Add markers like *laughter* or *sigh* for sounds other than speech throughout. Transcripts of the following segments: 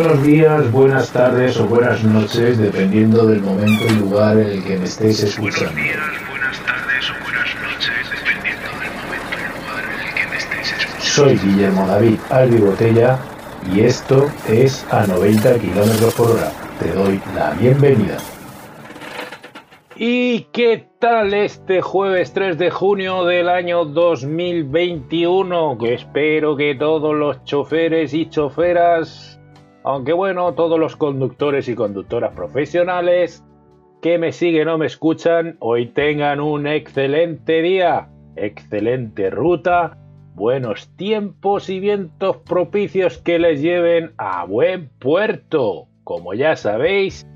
Buenos días, buenas tardes o buenas noches, dependiendo del momento y lugar en el que me estéis escuchando. Buenos días, buenas tardes o buenas noches, dependiendo del momento y lugar en el que me estéis escuchando. Soy Guillermo David Albi Botella y esto es a 90 km por hora. Te doy la bienvenida. ¿Y qué tal este jueves 3 de junio del año 2021? Que espero que todos los choferes y choferas, aunque bueno, todos los conductores y conductoras profesionales que me siguen o me escuchan, hoy tengan un excelente día, excelente ruta, buenos tiempos y vientos propicios que les lleven a buen puerto. Como ya sabéis,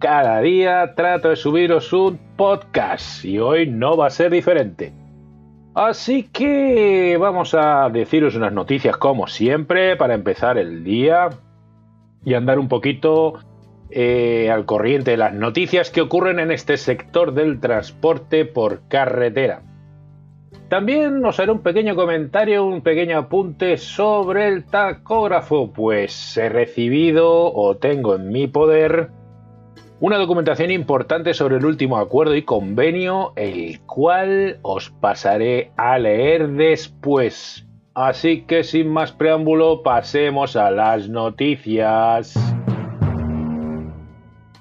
cada día trato de subiros un podcast y hoy no va a ser diferente. Así que vamos a deciros unas noticias como siempre para empezar el día y andar un poquito eh, al corriente de las noticias que ocurren en este sector del transporte por carretera. También os haré un pequeño comentario, un pequeño apunte sobre el tacógrafo, pues he recibido o tengo en mi poder una documentación importante sobre el último acuerdo y convenio, el cual os pasaré a leer después. Así que sin más preámbulo, pasemos a las noticias.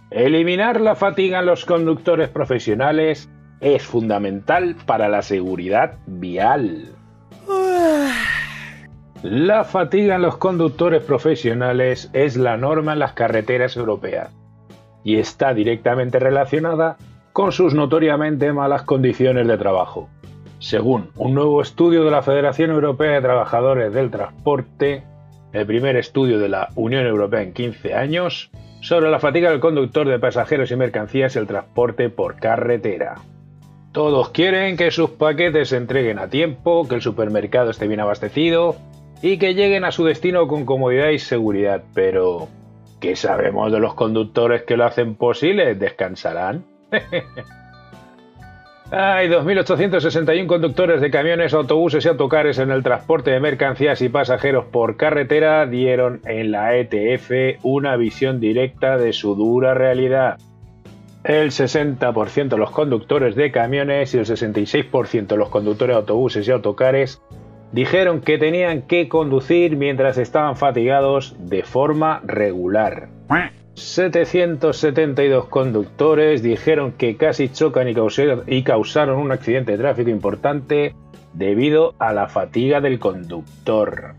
Eliminar la fatiga en los conductores profesionales es fundamental para la seguridad vial. La fatiga en los conductores profesionales es la norma en las carreteras europeas y está directamente relacionada con sus notoriamente malas condiciones de trabajo. Según un nuevo estudio de la Federación Europea de Trabajadores del Transporte, el primer estudio de la Unión Europea en 15 años, sobre la fatiga del conductor de pasajeros y mercancías el transporte por carretera. Todos quieren que sus paquetes se entreguen a tiempo, que el supermercado esté bien abastecido y que lleguen a su destino con comodidad y seguridad, pero ¿Qué sabemos de los conductores que lo hacen posible? ¿Descansarán? *laughs* Hay 2.861 conductores de camiones, autobuses y autocares en el transporte de mercancías y pasajeros por carretera dieron en la ETF una visión directa de su dura realidad. El 60% de los conductores de camiones y el 66% de los conductores de autobuses y autocares dijeron que tenían que conducir mientras estaban fatigados de forma regular. 772 conductores dijeron que casi chocan y causaron un accidente de tráfico importante debido a la fatiga del conductor.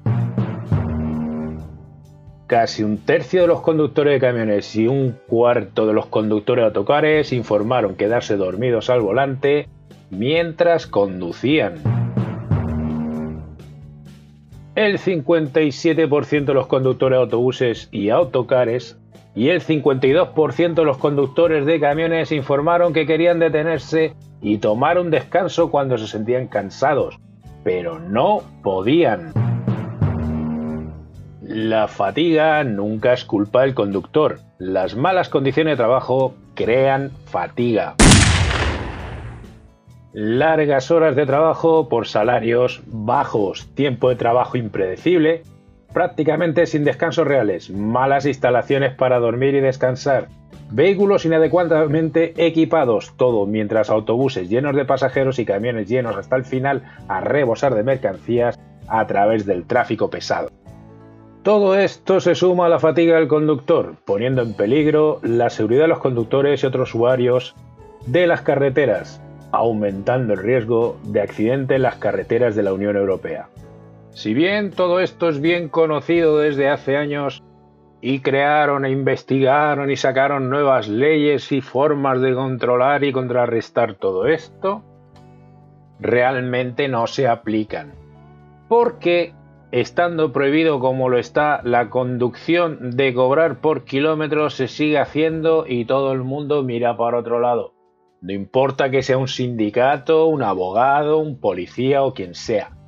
Casi un tercio de los conductores de camiones y un cuarto de los conductores de autocares informaron quedarse dormidos al volante mientras conducían el 57% de los conductores de autobuses y autocares y el 52% de los conductores de camiones informaron que querían detenerse y tomar un descanso cuando se sentían cansados, pero no podían. La fatiga nunca es culpa del conductor. Las malas condiciones de trabajo crean fatiga largas horas de trabajo por salarios bajos, tiempo de trabajo impredecible, prácticamente sin descansos reales, malas instalaciones para dormir y descansar, vehículos inadecuadamente equipados, todo mientras autobuses llenos de pasajeros y camiones llenos hasta el final a rebosar de mercancías a través del tráfico pesado. Todo esto se suma a la fatiga del conductor, poniendo en peligro la seguridad de los conductores y otros usuarios de las carreteras, aumentando el riesgo de accidente en las carreteras de la Unión Europea. Si bien todo esto es bien conocido desde hace años y crearon e investigaron y sacaron nuevas leyes y formas de controlar y contrarrestar todo esto, realmente no se aplican. Porque estando prohibido como lo está la conducción de cobrar por kilómetros se sigue haciendo y todo el mundo mira para otro lado. No importa que sea un sindicato, un abogado, un policía o quien sea.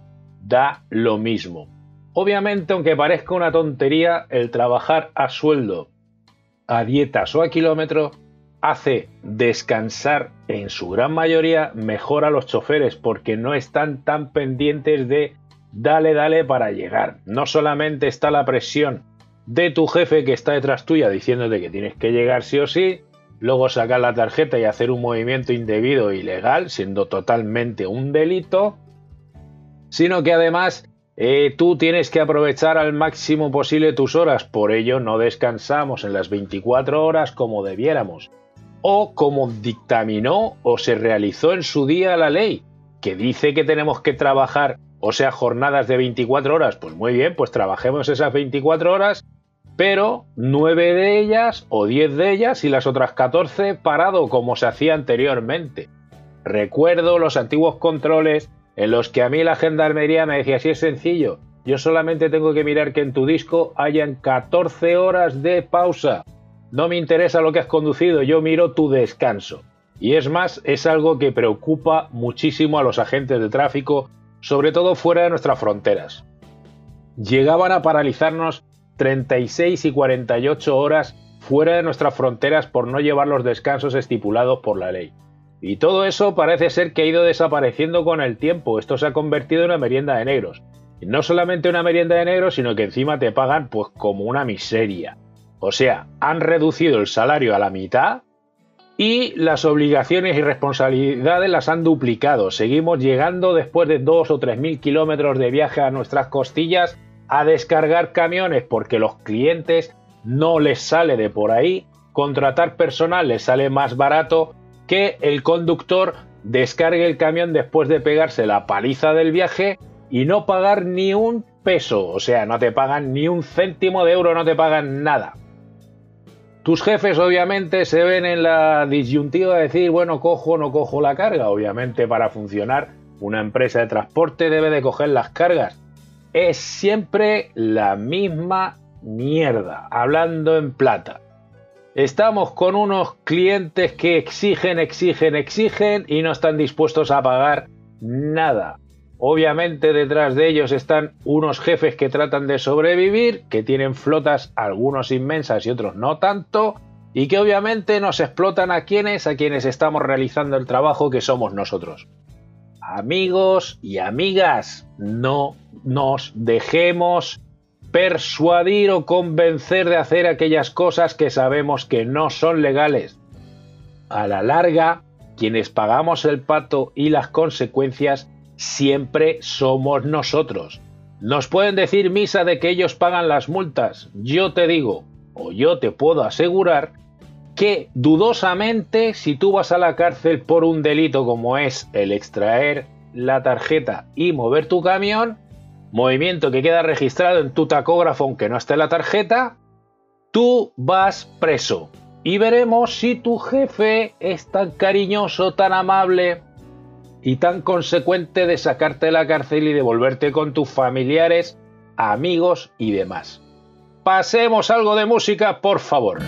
Da lo mismo. Obviamente, aunque parezca una tontería, el trabajar a sueldo, a dietas o a kilómetro hace descansar en su gran mayoría mejor a los choferes porque no están tan pendientes de dale, dale para llegar. No solamente está la presión de tu jefe que está detrás tuya diciéndote que tienes que llegar sí o sí, luego sacar la tarjeta y hacer un movimiento indebido e ilegal, siendo totalmente un delito, sino que además eh, tú tienes que aprovechar al máximo posible tus horas, por ello no descansamos en las 24 horas como debiéramos, o como dictaminó o se realizó en su día la ley, que dice que tenemos que trabajar, o sea, jornadas de 24 horas, pues muy bien, pues trabajemos esas 24 horas, pero 9 de ellas o 10 de ellas y las otras 14 parado como se hacía anteriormente. Recuerdo los antiguos controles en los que a mí la gendarmería me decía, si es sencillo, yo solamente tengo que mirar que en tu disco hayan 14 horas de pausa. No me interesa lo que has conducido, yo miro tu descanso. Y es más, es algo que preocupa muchísimo a los agentes de tráfico, sobre todo fuera de nuestras fronteras. Llegaban a paralizarnos 36 y 48 horas fuera de nuestras fronteras por no llevar los descansos estipulados por la ley. Y todo eso parece ser que ha ido desapareciendo con el tiempo. Esto se ha convertido en una merienda de negros. Y no solamente una merienda de negros, sino que encima te pagan pues como una miseria. O sea, han reducido el salario a la mitad y las obligaciones y responsabilidades las han duplicado. Seguimos llegando después de dos o tres mil kilómetros de viaje a nuestras costillas a descargar camiones porque los clientes no les sale de por ahí. Contratar personal les sale más barato que el conductor descargue el camión después de pegarse la paliza del viaje y no pagar ni un peso, o sea, no te pagan ni un céntimo de euro, no te pagan nada. Tus jefes obviamente se ven en la disyuntiva de decir, bueno, cojo o no cojo la carga. Obviamente para funcionar una empresa de transporte debe de coger las cargas. Es siempre la misma mierda, hablando en plata. Estamos con unos clientes que exigen, exigen, exigen y no están dispuestos a pagar nada. Obviamente detrás de ellos están unos jefes que tratan de sobrevivir, que tienen flotas algunos inmensas y otros no tanto, y que obviamente nos explotan a quienes, a quienes estamos realizando el trabajo que somos nosotros. Amigos y amigas, no nos dejemos persuadir o convencer de hacer aquellas cosas que sabemos que no son legales. A la larga, quienes pagamos el pato y las consecuencias siempre somos nosotros. Nos pueden decir misa de que ellos pagan las multas. Yo te digo, o yo te puedo asegurar, que dudosamente si tú vas a la cárcel por un delito como es el extraer la tarjeta y mover tu camión, movimiento que queda registrado en tu tacógrafo aunque no esté la tarjeta, tú vas preso. Y veremos si tu jefe es tan cariñoso, tan amable y tan consecuente de sacarte de la cárcel y devolverte con tus familiares, amigos y demás. Pasemos algo de música, por favor.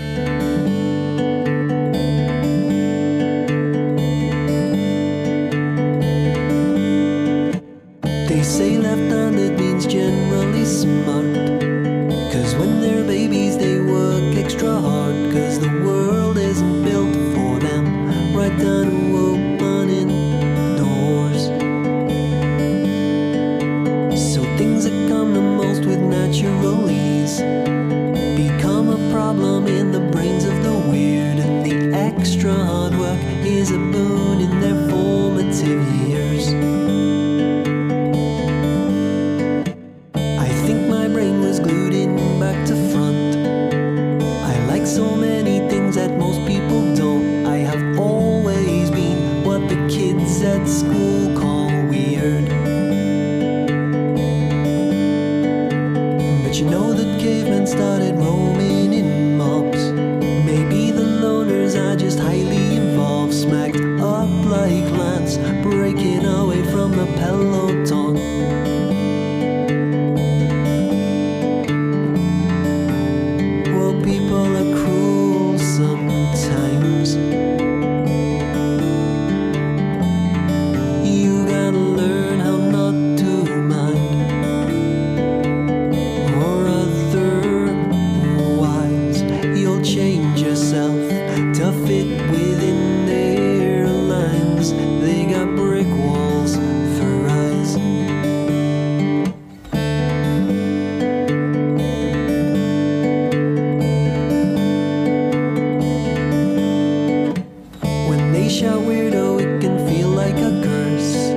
a weirdo, it can feel like a curse.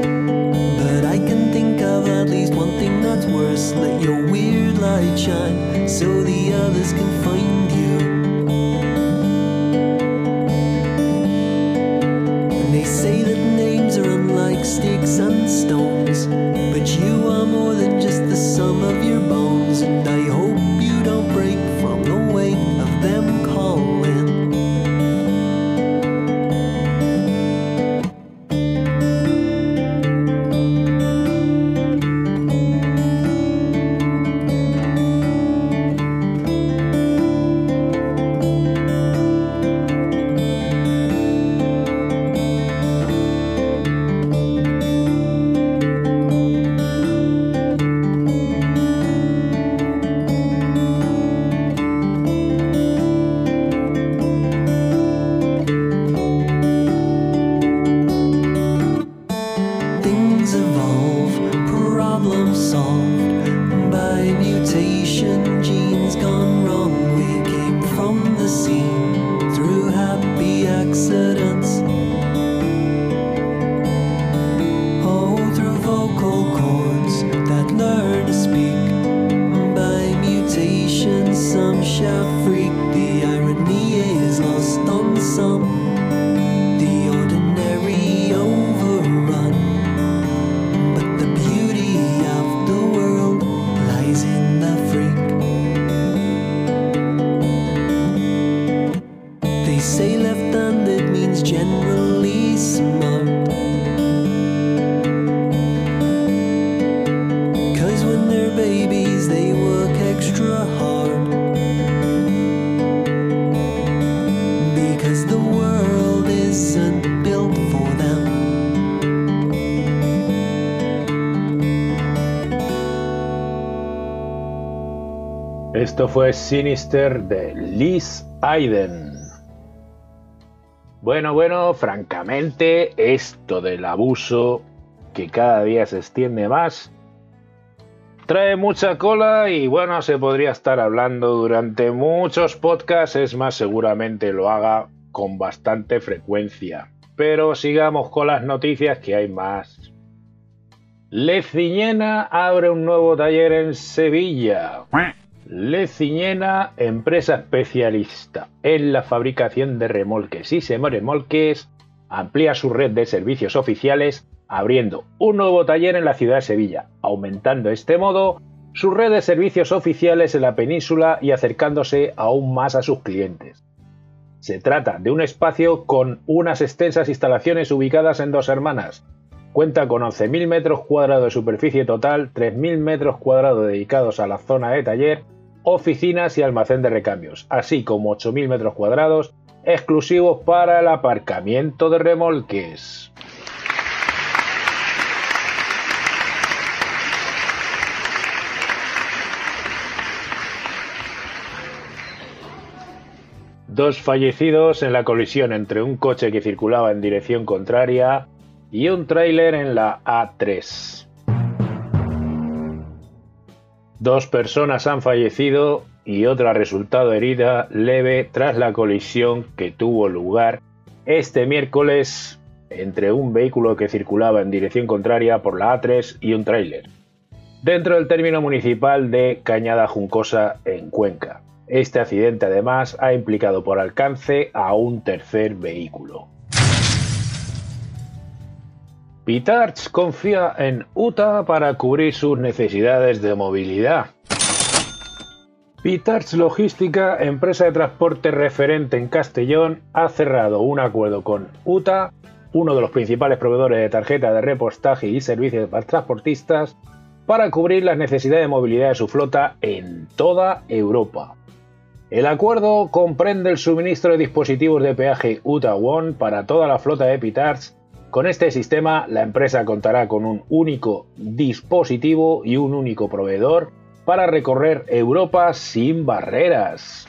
But I can think of at least one thing that's worse. Let your weird light shine so the Esto fue Sinister de Liz Aiden. Bueno, bueno, francamente, esto del abuso que cada día se extiende más trae mucha cola y bueno, se podría estar hablando durante muchos podcasts, es más, seguramente lo haga con bastante frecuencia. Pero sigamos con las noticias que hay más. Leciñena abre un nuevo taller en Sevilla. Leciñena, empresa especialista en la fabricación de remolques y semirremolques, amplía su red de servicios oficiales abriendo un nuevo taller en la ciudad de Sevilla, aumentando de este modo su red de servicios oficiales en la península y acercándose aún más a sus clientes. Se trata de un espacio con unas extensas instalaciones ubicadas en Dos Hermanas. Cuenta con 11.000 metros cuadrados de superficie total, 3.000 metros cuadrados dedicados a la zona de taller, oficinas y almacén de recambios, así como 8.000 metros cuadrados exclusivos para el aparcamiento de remolques. Dos fallecidos en la colisión entre un coche que circulaba en dirección contraria y un tráiler en la A3. Dos personas han fallecido y otra ha resultado herida leve tras la colisión que tuvo lugar este miércoles entre un vehículo que circulaba en dirección contraria por la A3 y un tráiler, dentro del término municipal de Cañada Juncosa en Cuenca. Este accidente además ha implicado por alcance a un tercer vehículo. Pitarch confía en UTA para cubrir sus necesidades de movilidad. Pitarch Logística, empresa de transporte referente en Castellón, ha cerrado un acuerdo con UTA, uno de los principales proveedores de tarjeta de repostaje y servicios para transportistas, para cubrir las necesidades de movilidad de su flota en toda Europa. El acuerdo comprende el suministro de dispositivos de peaje UTA One para toda la flota de Pitarch. Con este sistema, la empresa contará con un único dispositivo y un único proveedor para recorrer Europa sin barreras.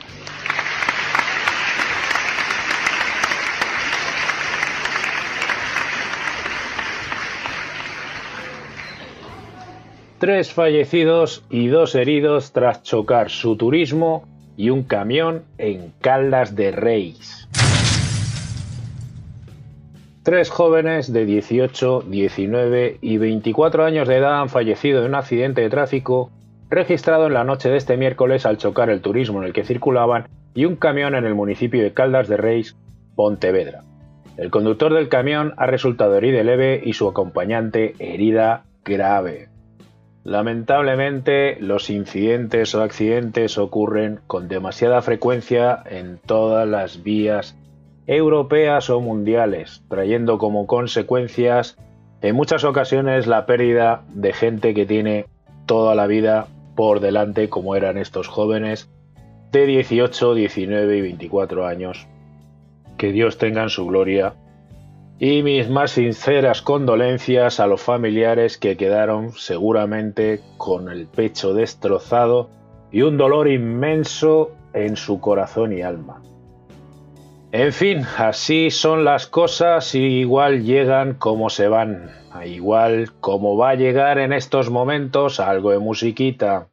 Tres fallecidos y dos heridos tras chocar su turismo y un camión en Caldas de Reis. Tres jóvenes de 18, 19 y 24 años de edad han fallecido en un accidente de tráfico registrado en la noche de este miércoles al chocar el turismo en el que circulaban y un camión en el municipio de Caldas de Reis, Pontevedra. El conductor del camión ha resultado herido leve y su acompañante herida grave. Lamentablemente, los incidentes o accidentes ocurren con demasiada frecuencia en todas las vías europeas o mundiales, trayendo como consecuencias en muchas ocasiones la pérdida de gente que tiene toda la vida por delante, como eran estos jóvenes de 18, 19 y 24 años. Que Dios tenga en su gloria y mis más sinceras condolencias a los familiares que quedaron seguramente con el pecho destrozado y un dolor inmenso en su corazón y alma. En fin, así son las cosas y igual llegan como se van, igual como va a llegar en estos momentos algo de musiquita.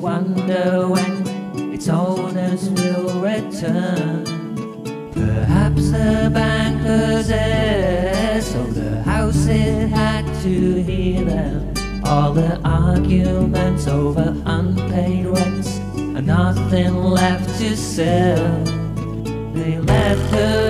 Wonder when its owners will return. Perhaps the bank possessed of the house it had to hear them. All the arguments over unpaid rents and nothing left to sell. They left her,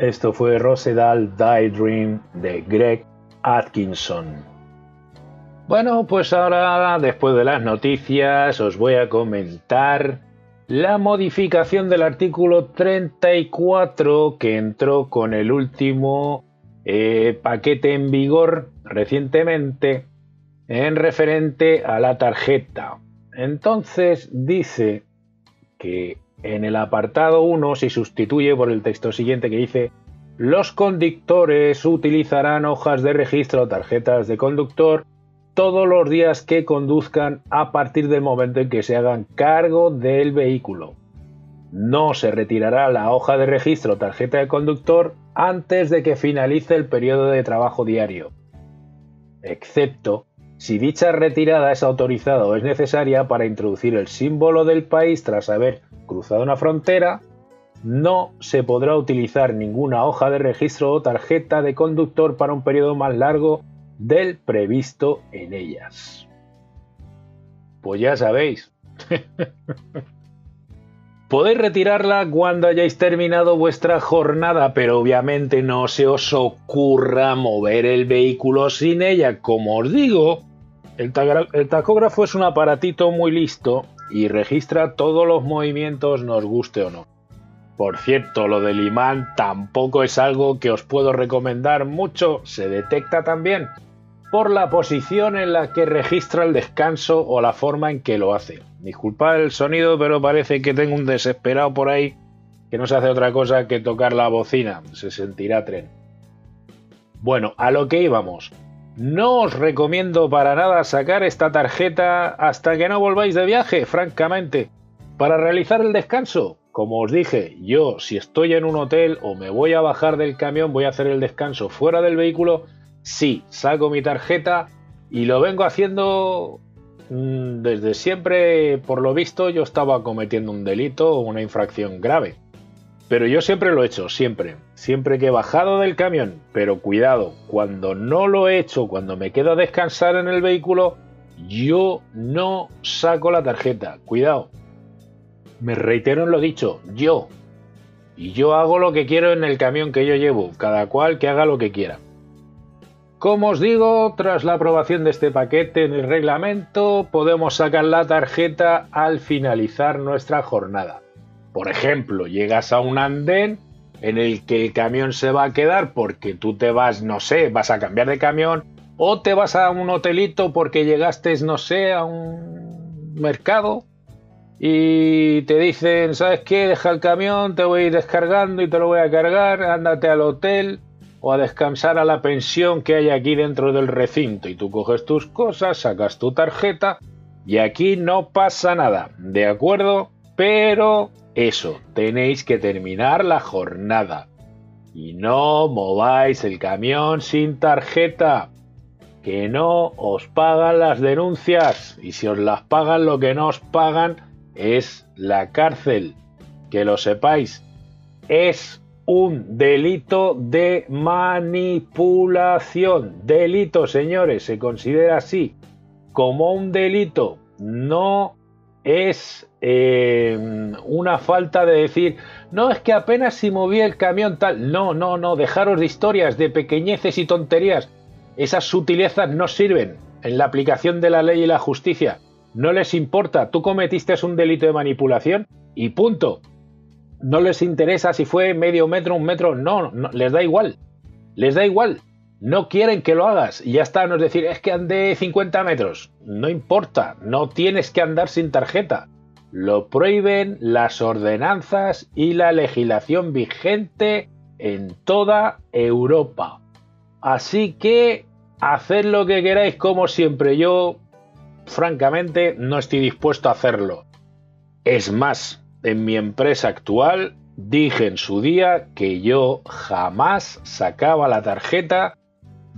Esto fue Rosedal Daydream de Greg Atkinson. Bueno, pues ahora, después de las noticias, os voy a comentar la modificación del artículo 34 que entró con el último eh, paquete en vigor recientemente en referente a la tarjeta. Entonces dice que en el apartado 1 se sustituye por el texto siguiente que dice los conductores utilizarán hojas de registro o tarjetas de conductor todos los días que conduzcan a partir del momento en que se hagan cargo del vehículo. No se retirará la hoja de registro o tarjeta de conductor antes de que finalice el periodo de trabajo diario, excepto si dicha retirada es autorizada o es necesaria para introducir el símbolo del país tras haber cruzado una frontera, no se podrá utilizar ninguna hoja de registro o tarjeta de conductor para un periodo más largo del previsto en ellas. Pues ya sabéis. *laughs* Podéis retirarla cuando hayáis terminado vuestra jornada, pero obviamente no se os ocurra mover el vehículo sin ella. Como os digo, el, el tacógrafo es un aparatito muy listo y registra todos los movimientos, nos guste o no. Por cierto, lo del imán tampoco es algo que os puedo recomendar mucho, se detecta también por la posición en la que registra el descanso o la forma en que lo hace. Disculpad el sonido, pero parece que tengo un desesperado por ahí que no se hace otra cosa que tocar la bocina. Se sentirá tren. Bueno, a lo que íbamos. No os recomiendo para nada sacar esta tarjeta hasta que no volváis de viaje, francamente. Para realizar el descanso, como os dije, yo si estoy en un hotel o me voy a bajar del camión, voy a hacer el descanso fuera del vehículo, sí, saco mi tarjeta y lo vengo haciendo mm, desde siempre, por lo visto, yo estaba cometiendo un delito o una infracción grave. Pero yo siempre lo he hecho, siempre. Siempre que he bajado del camión. Pero cuidado, cuando no lo he hecho, cuando me quedo a descansar en el vehículo, yo no saco la tarjeta. Cuidado. Me reitero en lo dicho, yo. Y yo hago lo que quiero en el camión que yo llevo, cada cual que haga lo que quiera. Como os digo, tras la aprobación de este paquete en el reglamento, podemos sacar la tarjeta al finalizar nuestra jornada. Por ejemplo, llegas a un andén en el que el camión se va a quedar porque tú te vas, no sé, vas a cambiar de camión, o te vas a un hotelito porque llegaste, no sé, a un mercado y te dicen, ¿sabes qué? Deja el camión, te voy a ir descargando y te lo voy a cargar, ándate al hotel o a descansar a la pensión que hay aquí dentro del recinto y tú coges tus cosas, sacas tu tarjeta y aquí no pasa nada, ¿de acuerdo? Pero eso, tenéis que terminar la jornada y no mováis el camión sin tarjeta, que no os pagan las denuncias y si os las pagan lo que no os pagan es la cárcel, que lo sepáis, es un delito de manipulación. Delito, señores, se considera así como un delito. No es eh, una falta de decir, no, es que apenas si movía el camión tal. No, no, no, dejaros de historias, de pequeñeces y tonterías. Esas sutilezas no sirven en la aplicación de la ley y la justicia. No les importa, tú cometiste un delito de manipulación y punto no les interesa si fue medio metro, un metro, no, les da igual, les da igual, no quieren que lo hagas y ya está, no es decir, es que ande 50 metros, no importa, no tienes que andar sin tarjeta, lo prohíben las ordenanzas y la legislación vigente en toda Europa. Así que haced lo que queráis como siempre, yo francamente no estoy dispuesto a hacerlo. Es más, en mi empresa actual dije en su día que yo jamás sacaba la tarjeta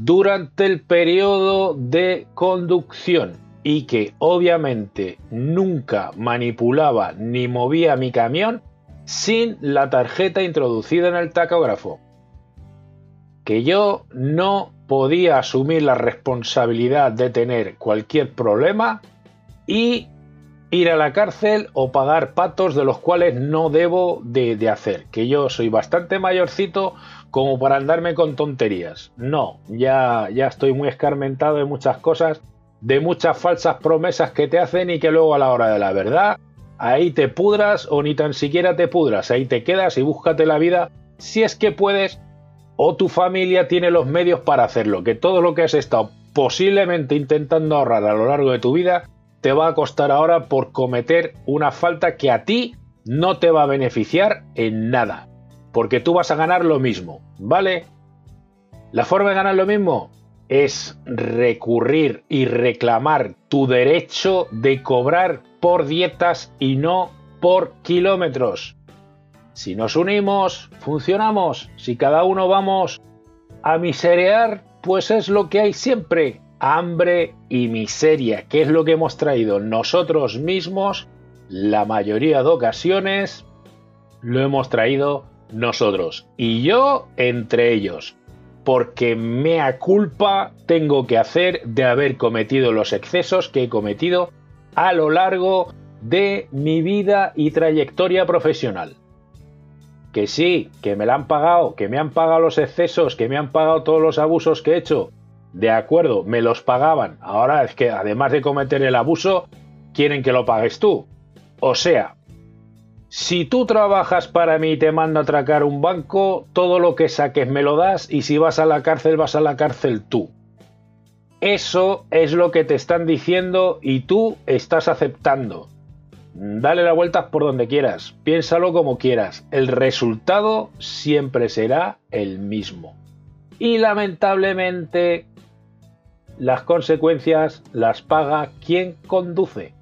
durante el periodo de conducción y que obviamente nunca manipulaba ni movía mi camión sin la tarjeta introducida en el tacógrafo. Que yo no podía asumir la responsabilidad de tener cualquier problema y ir a la cárcel o pagar patos de los cuales no debo de, hacer, que yo soy bastante mayorcito como para andarme con tonterías. No, ya, ya estoy muy escarmentado de muchas cosas, de muchas falsas promesas que te hacen y que luego a la hora de la verdad, ahí te pudras o ni tan siquiera te pudras, ahí te quedas y búscate la vida si es que puedes o tu familia tiene los medios para hacerlo, que todo lo que has estado posiblemente intentando ahorrar a lo largo de tu vida te va a costar ahora por cometer una falta que a ti no te va a beneficiar en nada. Porque tú vas a ganar lo mismo, ¿vale? La forma de ganar lo mismo es recurrir y reclamar tu derecho de cobrar por dietas y no por kilómetros. Si nos unimos, funcionamos. Si cada uno vamos a miserear, pues es lo que hay siempre hambre y miseria, que es lo que hemos traído nosotros mismos, la mayoría de ocasiones lo hemos traído nosotros. Y yo entre ellos, porque mea culpa tengo que hacer de haber cometido los excesos que he cometido a lo largo de mi vida y trayectoria profesional. Que sí, que me la han pagado, que me han pagado los excesos, que me han pagado todos los abusos que he hecho. De acuerdo, me los pagaban. Ahora es que además de cometer el abuso, quieren que lo pagues tú. O sea, si tú trabajas para mí y te mando a atracar un banco, todo lo que saques me lo das y si vas a la cárcel vas a la cárcel tú. Eso es lo que te están diciendo y tú estás aceptando. Dale la vuelta por donde quieras, piénsalo como quieras, el resultado siempre será el mismo. Y lamentablemente las consecuencias las paga quien conduce.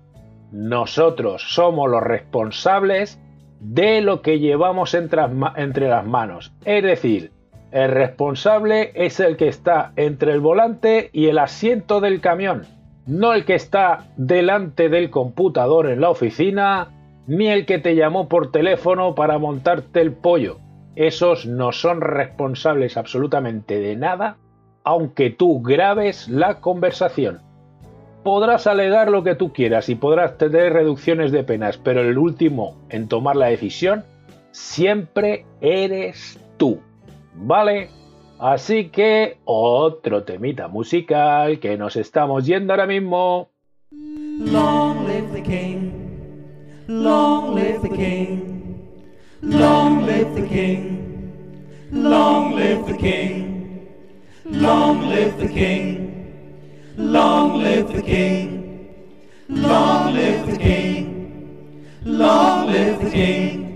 Nosotros somos los responsables de lo que llevamos entre, las manos. Es decir, el responsable es el que está entre el volante y el asiento del camión, no el que está delante del computador en la oficina, ni el que te llamó por teléfono para montarte el pollo. Esos no son responsables absolutamente de nada, aunque tú grabes la conversación podrás alegar lo que tú quieras y podrás tener reducciones de penas, pero el último en tomar la decisión siempre eres tú. ¿Vale? Así que otro temita musical que nos estamos yendo ahora mismo. Long live the king. Long live the king. Long live the king. Long live the king. Long live the king. Long live the king. Long live the king. Long live the king.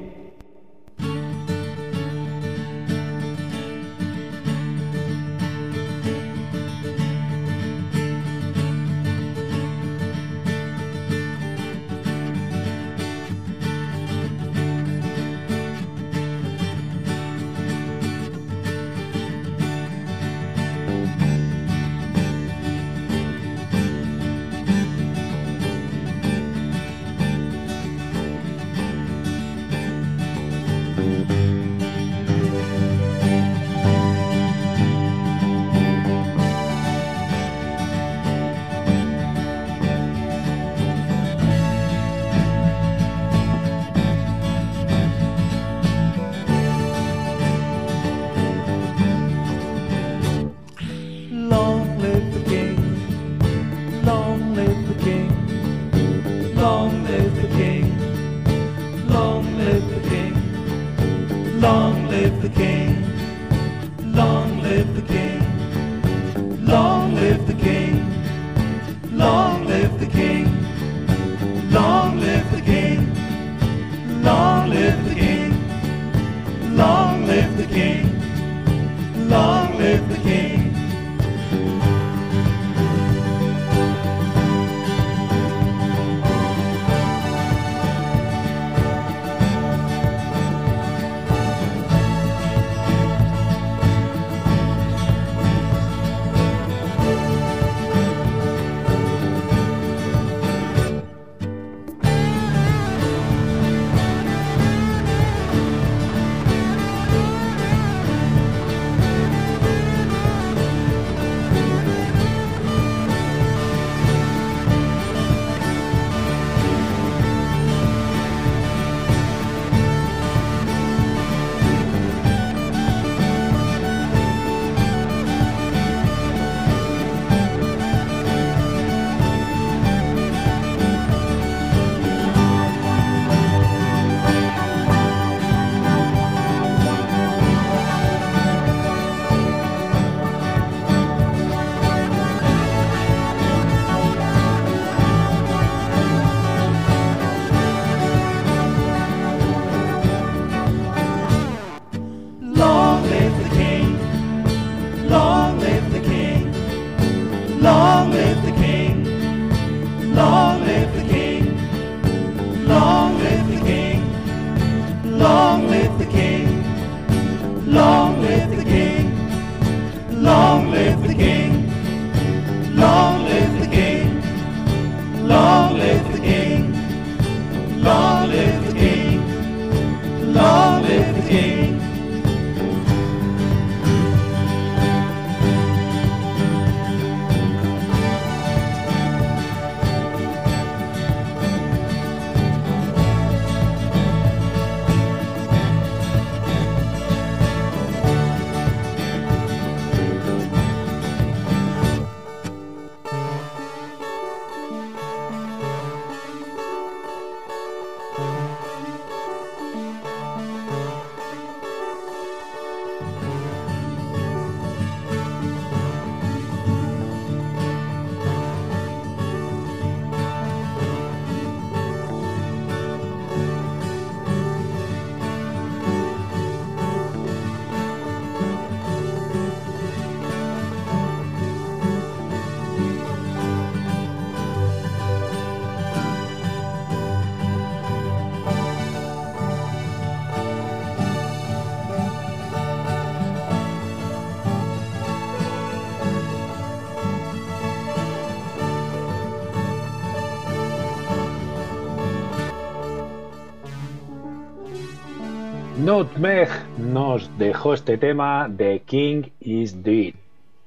Nutmeg nos dejó este tema de King is Dead.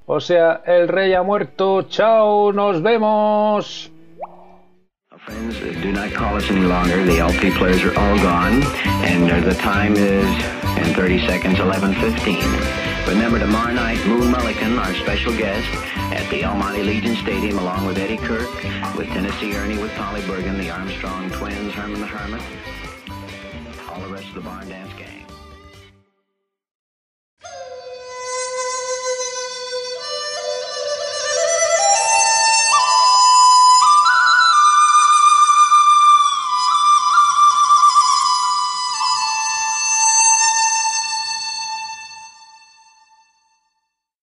O sea, el rey ha muerto. Chao, nos vemos. Friends, uh, do not call us any longer. The LP players are all gone, and uh, the time is in 30 seconds, 11:15. Remember tomorrow night, Moon Mullican, our special guest, at the Almighty Legion Stadium, along with Eddie Kirk, with Tennessee Ernie, with Polly Bergen, the Armstrong twins, Herman the Hermit, all the rest of the Barn Dance gang.